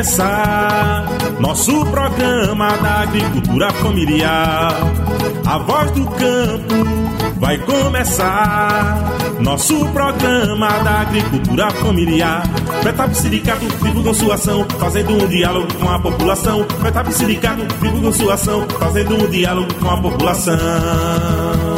começar. Nosso programa da agricultura familiar. A voz do campo vai começar. Nosso programa da agricultura familiar. Betap Sindicato divulgam sua ação, fazendo um diálogo com a população. Betap Sindicato divulgam sua ação, fazendo um diálogo com a população.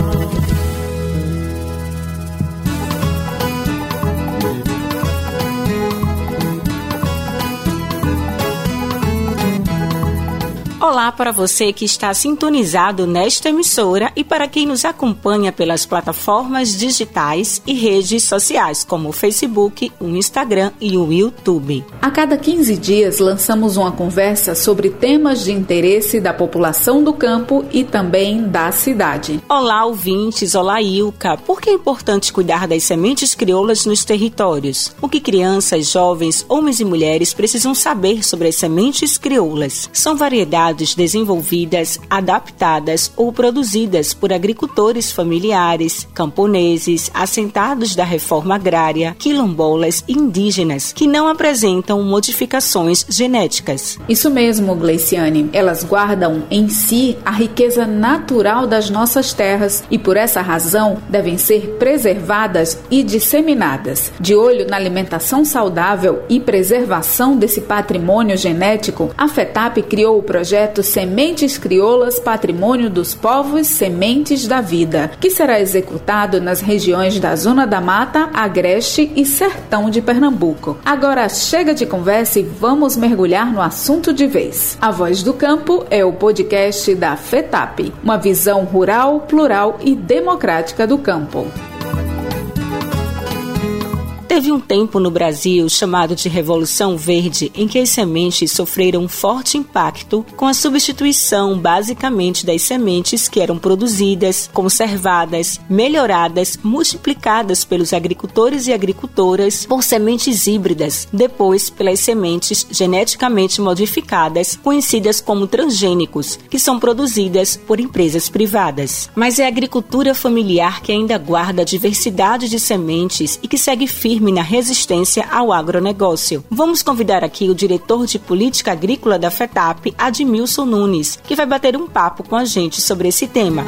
Olá para você que está sintonizado nesta emissora e para quem nos acompanha pelas plataformas digitais e redes sociais como o Facebook, o Instagram e o YouTube. A cada 15 dias lançamos uma conversa sobre temas de interesse da população do campo e também da cidade. Olá, ouvintes, olá, Ilka. Por que é importante cuidar das sementes crioulas nos territórios? O que crianças, jovens, homens e mulheres precisam saber sobre as sementes crioulas? São variedades desenvolvidas, adaptadas ou produzidas por agricultores familiares, camponeses, assentados da reforma agrária, quilombolas e indígenas, que não apresentam modificações genéticas. Isso mesmo, Gleiciane. Elas guardam em si a riqueza natural das nossas terras e, por essa razão, devem ser preservadas e disseminadas. De olho na alimentação saudável e preservação desse patrimônio genético, a FETAP criou o projeto projeto Sementes Crioulas Patrimônio dos Povos Sementes da Vida, que será executado nas regiões da Zona da Mata, Agreste e Sertão de Pernambuco. Agora chega de conversa e vamos mergulhar no assunto de vez. A Voz do Campo é o podcast da FETAP, uma visão rural, plural e democrática do campo. Teve um tempo no Brasil chamado de Revolução Verde em que as sementes sofreram um forte impacto com a substituição basicamente das sementes que eram produzidas, conservadas, melhoradas, multiplicadas pelos agricultores e agricultoras por sementes híbridas, depois pelas sementes geneticamente modificadas, conhecidas como transgênicos, que são produzidas por empresas privadas. Mas é a agricultura familiar que ainda guarda a diversidade de sementes e que segue firme na resistência ao agronegócio. Vamos convidar aqui o diretor de política agrícola da FETAP, Admilson Nunes, que vai bater um papo com a gente sobre esse tema.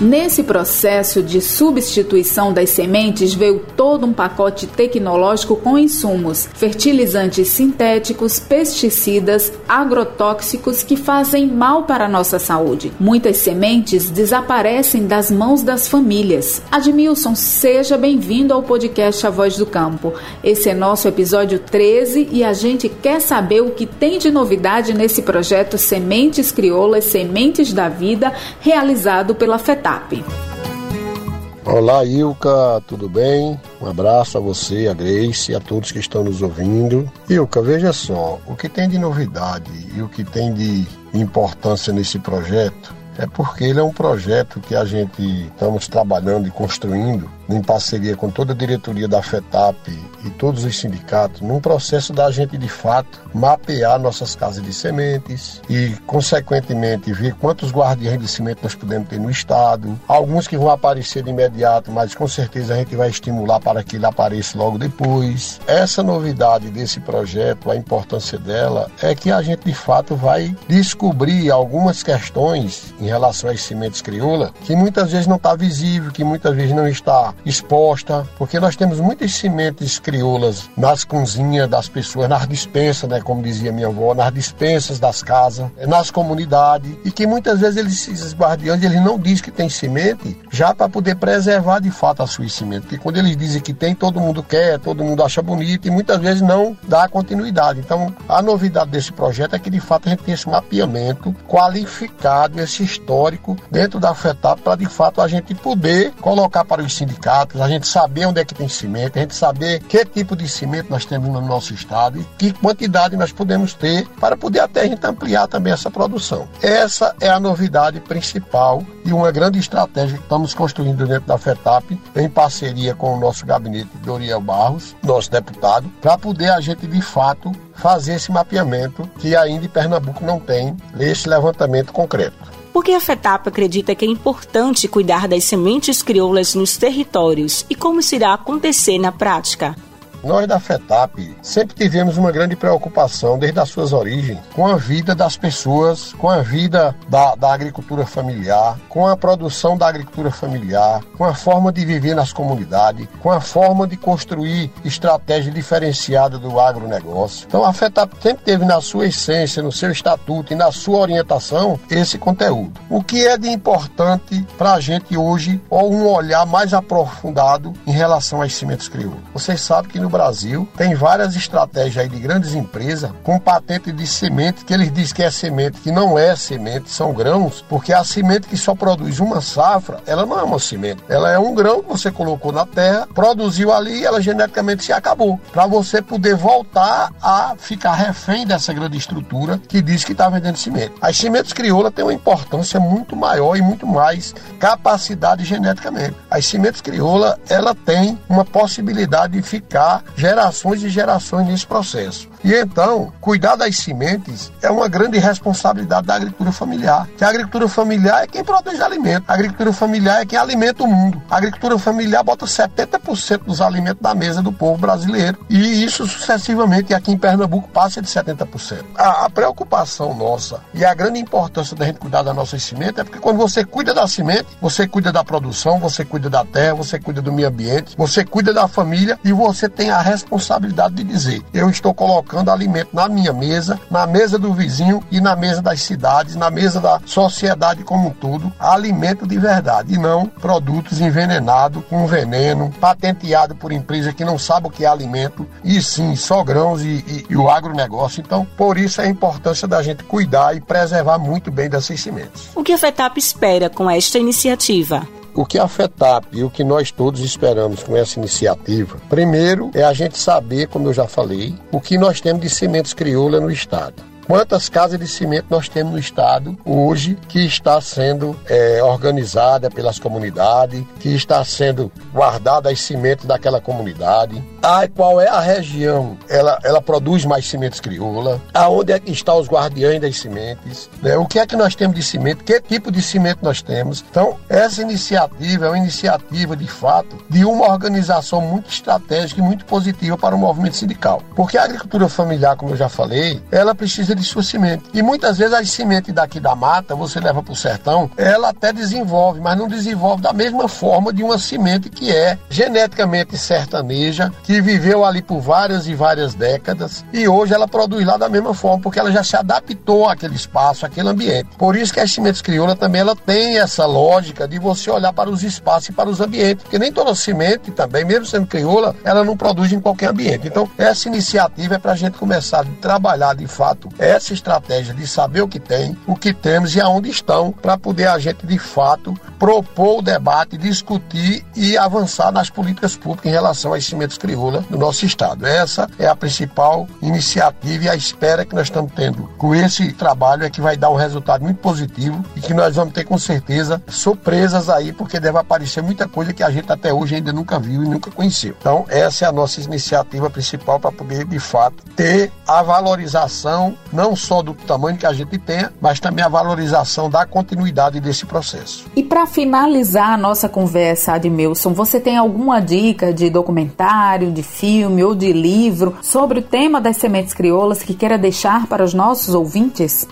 Nesse processo de substituição das sementes veio todo um pacote tecnológico com insumos, fertilizantes sintéticos, pesticidas, agrotóxicos que fazem mal para a nossa saúde. Muitas sementes desaparecem das mãos das famílias. Admilson, seja bem-vindo ao podcast A Voz do Campo. Esse é nosso episódio 13 e a gente quer saber o que tem de novidade nesse projeto Sementes Crioulas, Sementes da Vida, realizado pela FETA Olá, Ilka, tudo bem? Um abraço a você, a Grace e a todos que estão nos ouvindo. Ilka, veja só, o que tem de novidade e o que tem de importância nesse projeto é porque ele é um projeto que a gente estamos trabalhando e construindo em parceria com toda a diretoria da FETAP e todos os sindicatos, num processo da gente de fato mapear nossas casas de sementes e, consequentemente, ver quantos guardiões de semente nós podemos ter no estado. Alguns que vão aparecer de imediato, mas com certeza a gente vai estimular para que ele apareça logo depois. Essa novidade desse projeto, a importância dela, é que a gente de fato vai descobrir algumas questões em relação às sementes crioula que muitas vezes não está visível, que muitas vezes não está exposta, porque nós temos muitas sementes crioulas nas cozinhas das pessoas, nas dispensas, né, como dizia minha avó, nas dispensas das casas, nas comunidades, e que muitas vezes eles, esses guardiões, eles não dizem que tem semente, já para poder preservar de fato a sua semente, porque quando eles dizem que tem, todo mundo quer, todo mundo acha bonito, e muitas vezes não dá continuidade. Então, a novidade desse projeto é que de fato a gente tem esse mapeamento qualificado, esse histórico dentro da FETAP, para de fato a gente poder colocar para os sindicatos sindicatos, a gente saber onde é que tem cimento, a gente saber que tipo de cimento nós temos no nosso estado e que quantidade nós podemos ter para poder até a gente ampliar também essa produção. Essa é a novidade principal e uma grande estratégia que estamos construindo dentro da FETAP, em parceria com o nosso gabinete Doriel Barros, nosso deputado, para poder a gente de fato fazer esse mapeamento que ainda em Pernambuco não tem esse levantamento concreto. Por que a FETAP acredita que é importante cuidar das sementes crioulas nos territórios e como isso irá acontecer na prática? Nós da FETAP sempre tivemos uma grande preocupação, desde as suas origens, com a vida das pessoas, com a vida da, da agricultura familiar, com a produção da agricultura familiar, com a forma de viver nas comunidades, com a forma de construir estratégia diferenciada do agronegócio. Então a FETAP sempre teve na sua essência, no seu estatuto e na sua orientação esse conteúdo. O que é de importante para a gente hoje, ou um olhar mais aprofundado em relação às sementes crioulas. Vocês sabem que no Brasil tem várias estratégias aí de grandes empresas com patente de semente que eles dizem que é semente, que não é semente, são grãos, porque a semente que só produz uma safra, ela não é uma semente. Ela é um grão que você colocou na terra, produziu ali e ela geneticamente se acabou. Para você poder voltar a ficar refém dessa grande estrutura que diz que está vendendo semente. As sementes crioulas têm uma importância muito maior e muito mais capacidade geneticamente. As sementes crioula, ela tem uma possibilidade de ficar gerações e gerações nesse processo. E então, cuidar das sementes é uma grande responsabilidade da agricultura familiar. Que a agricultura familiar é quem produz alimento. A agricultura familiar é quem alimenta o mundo. A agricultura familiar bota 70% dos alimentos da mesa do povo brasileiro. E isso sucessivamente, aqui em Pernambuco, passa de 70%. A, a preocupação nossa e a grande importância da gente cuidar das nossas sementes é porque quando você cuida da semente, você cuida da produção, você cuida da terra, você cuida do meio ambiente, você cuida da família e você tem a responsabilidade de dizer: eu estou colocando colocando alimento na minha mesa, na mesa do vizinho e na mesa das cidades, na mesa da sociedade como um todo, alimento de verdade e não produtos envenenados com veneno, patenteado por empresa que não sabe o que é alimento e sim só grãos e, e, e o agronegócio. Então, por isso a importância da gente cuidar e preservar muito bem dessas sementes. O que a FETAP espera com esta iniciativa? O que a FETAP e o que nós todos esperamos com essa iniciativa, primeiro é a gente saber, como eu já falei, o que nós temos de sementes crioula no estado. Quantas casas de cimento nós temos no estado hoje que está sendo é, organizada pelas comunidades, que está sendo guardada as sementes daquela comunidade? Ah, qual é a região? Ela, ela produz mais sementes crioula? Aonde é que estão os guardiães das sementes? Né? O que é que nós temos de cimento? Que tipo de cimento nós temos? Então, essa iniciativa é uma iniciativa, de fato, de uma organização muito estratégica e muito positiva para o movimento sindical. Porque a agricultura familiar, como eu já falei, ela precisa de sua semente. E muitas vezes as sementes daqui da mata, você leva para o sertão, ela até desenvolve, mas não desenvolve da mesma forma de uma semente que é geneticamente sertaneja, que viveu ali por várias e várias décadas e hoje ela produz lá da mesma forma, porque ela já se adaptou àquele espaço, àquele ambiente. Por isso que as sementes crioulas também ela tem essa lógica de você olhar para os espaços e para os ambientes, porque nem toda semente também, mesmo sendo crioula, ela não produz em qualquer ambiente. Então, essa iniciativa é para a gente começar a trabalhar de fato essa estratégia de saber o que tem, o que temos e aonde estão, para poder a gente de fato propor o debate, discutir e avançar nas políticas públicas em relação às sementes crioula do nosso estado. Essa é a principal iniciativa e a espera que nós estamos tendo com esse trabalho é que vai dar um resultado muito positivo e que nós vamos ter com certeza surpresas aí, porque deve aparecer muita coisa que a gente até hoje ainda nunca viu e nunca conheceu. Então, essa é a nossa iniciativa principal para poder de fato ter a valorização não só do tamanho que a gente tenha, mas também a valorização da continuidade desse processo. E para finalizar a nossa conversa, Admilson, você tem alguma dica de documentário, de filme ou de livro sobre o tema das sementes crioulas que queira deixar para os nossos ouvintes?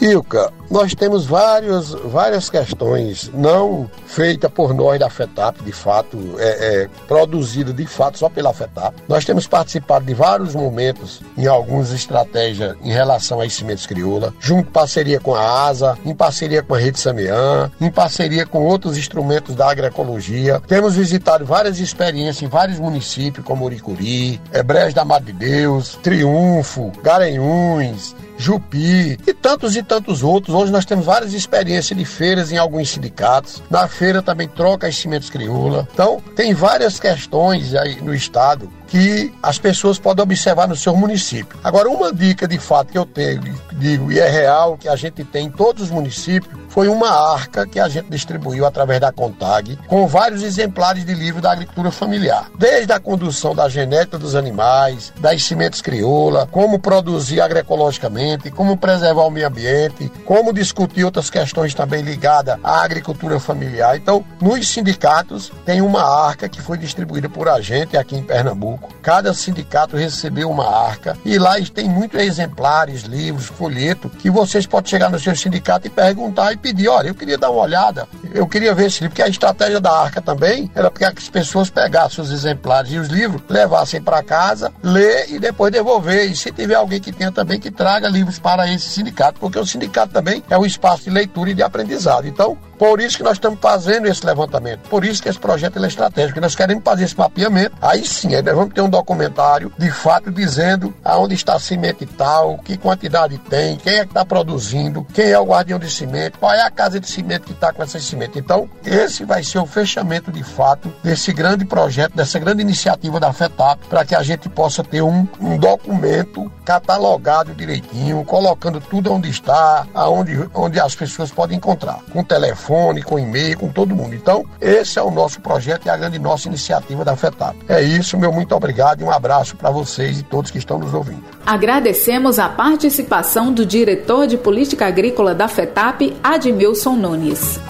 Ilka, nós temos vários, várias questões não feitas por nós da FETAP, de fato, é, é, produzida de fato só pela FETAP. Nós temos participado de vários momentos em algumas estratégias em relação a cimentos crioula, junto em parceria com a ASA, em parceria com a Rede Sameã, em parceria com outros instrumentos da agroecologia. Temos visitado várias experiências em vários municípios, como Uricuri, Brejo da Madre de Deus, Triunfo, Garanhuns, Jupi e tantos e tantos outros. Hoje nós temos várias experiências de feiras em alguns sindicatos. Na feira também troca as cimentos crioula. Então, tem várias questões aí no estado que as pessoas podem observar no seu município. Agora, uma dica de fato que eu tenho, digo, e é real, que a gente tem em todos os municípios, foi uma arca que a gente distribuiu através da Contag, com vários exemplares de livro da agricultura familiar. Desde a condução da genética dos animais, das sementes crioula, como produzir agroecologicamente, como preservar o meio ambiente, como discutir outras questões também ligadas à agricultura familiar. Então, nos sindicatos tem uma arca que foi distribuída por a gente aqui em Pernambuco. Cada sindicato recebeu uma arca e lá tem muitos exemplares, livros, folheto que vocês podem chegar no seu sindicato e perguntar e pedir, olha, eu queria dar uma olhada, eu queria ver esse livro, porque a estratégia da arca também era para que as pessoas pegassem os exemplares e os livros, levassem para casa, ler e depois devolver. E se tiver alguém que tenha também que traga livros para esse sindicato, porque o sindicato também é um espaço de leitura e de aprendizado. Então, por isso que nós estamos fazendo esse levantamento, por isso que esse projeto é estratégico. Nós queremos fazer esse mapeamento, aí sim, aí nós vamos ter um documentário de fato dizendo aonde está a semente tal, que quantidade tem, quem é que está produzindo, quem é o guardião de semente, qual é a casa de semente que está com essa semente. Então, esse vai ser o fechamento de fato desse grande projeto, dessa grande iniciativa da FETAP, para que a gente possa ter um, um documento catalogado direitinho, colocando tudo onde está, aonde onde as pessoas podem encontrar, com telefone, com e-mail, com todo mundo. Então, esse é o nosso projeto e a grande nossa iniciativa da FETAP. É isso, meu muito obrigado e um abraço para vocês e todos que estão nos ouvindo. Agradecemos a participação do diretor de política agrícola da FETAP, Admilson Nunes.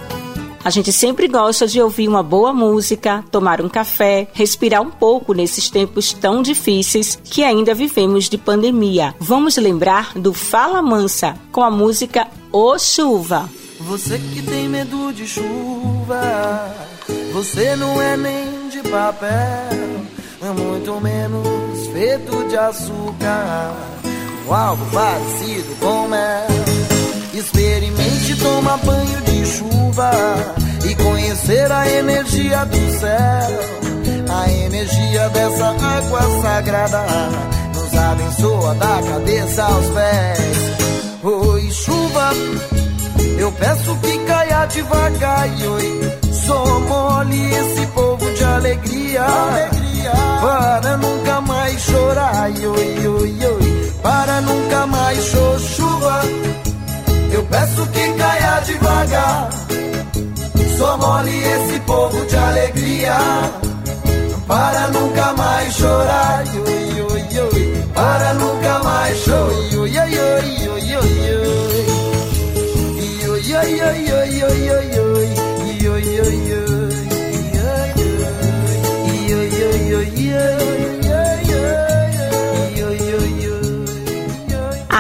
A gente sempre gosta de ouvir uma boa música, tomar um café, respirar um pouco nesses tempos tão difíceis que ainda vivemos de pandemia. Vamos lembrar do Fala Mansa com a música Ô Chuva. Você que tem medo de chuva, você não é nem de papel, é muito menos feito de açúcar, ou algo parecido com mel. Experimente tomar banho de chuva e conhecer a energia do céu. A energia dessa água sagrada nos abençoa da cabeça aos pés. Oi, chuva, eu peço que caia devagar. Oi, só mole esse povo de alegria. alegria. Para nunca mais chorar. Oi, oi, oi, para nunca mais. Chuva eu peço que caia devagar. Só mole esse povo de alegria. Para nunca mais chorar. Para nunca mais chorar.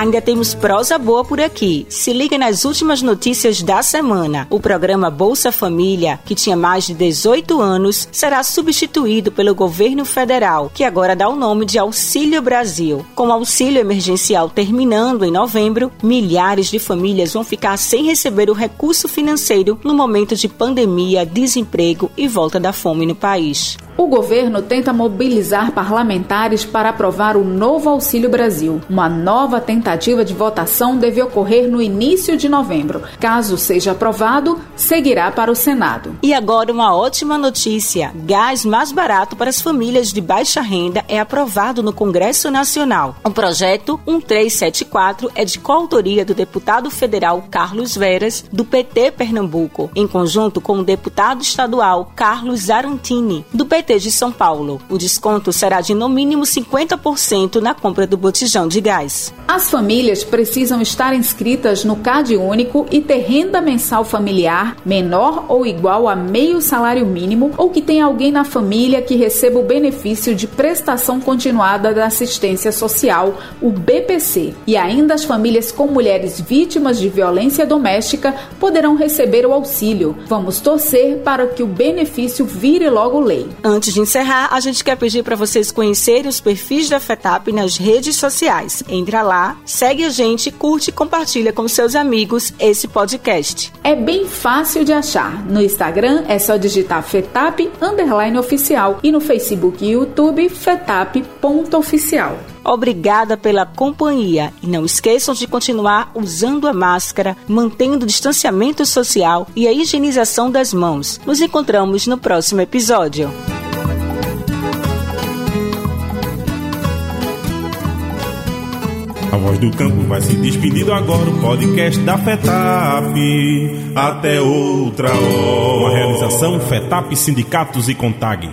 Ainda temos prosa boa por aqui. Se liga nas últimas notícias da semana. O programa Bolsa Família, que tinha mais de 18 anos, será substituído pelo governo federal, que agora dá o nome de Auxílio Brasil. Com o auxílio emergencial terminando em novembro, milhares de famílias vão ficar sem receber o recurso financeiro no momento de pandemia, desemprego e volta da fome no país. O governo tenta mobilizar parlamentares para aprovar o novo Auxílio Brasil. Uma nova tentativa de votação deve ocorrer no início de novembro. Caso seja aprovado, seguirá para o Senado. E agora uma ótima notícia: gás mais barato para as famílias de baixa renda é aprovado no Congresso Nacional. O projeto 1374 é de coautoria do deputado federal Carlos Veras, do PT Pernambuco, em conjunto com o deputado estadual Carlos Zarantini, do PT de São Paulo. O desconto será de no mínimo 50% na compra do botijão de gás. As famílias precisam estar inscritas no CAD único e ter renda mensal familiar menor ou igual a meio salário mínimo ou que tenha alguém na família que receba o benefício de prestação continuada da assistência social, o BPC. E ainda as famílias com mulheres vítimas de violência doméstica poderão receber o auxílio. Vamos torcer para que o benefício vire logo lei. Antes de encerrar, a gente quer pedir para vocês conhecerem os perfis da FETAP nas redes sociais. Entra lá, segue a gente, curte e compartilha com seus amigos esse podcast. É bem fácil de achar. No Instagram é só digitar FETAP underline oficial e no Facebook e YouTube FETAP.oficial. Obrigada pela companhia e não esqueçam de continuar usando a máscara, mantendo o distanciamento social e a higienização das mãos. Nos encontramos no próximo episódio. A voz do campo vai se despedindo agora, o podcast da FETAP. Até outra hora. Uma realização FETAP Sindicatos e Contag.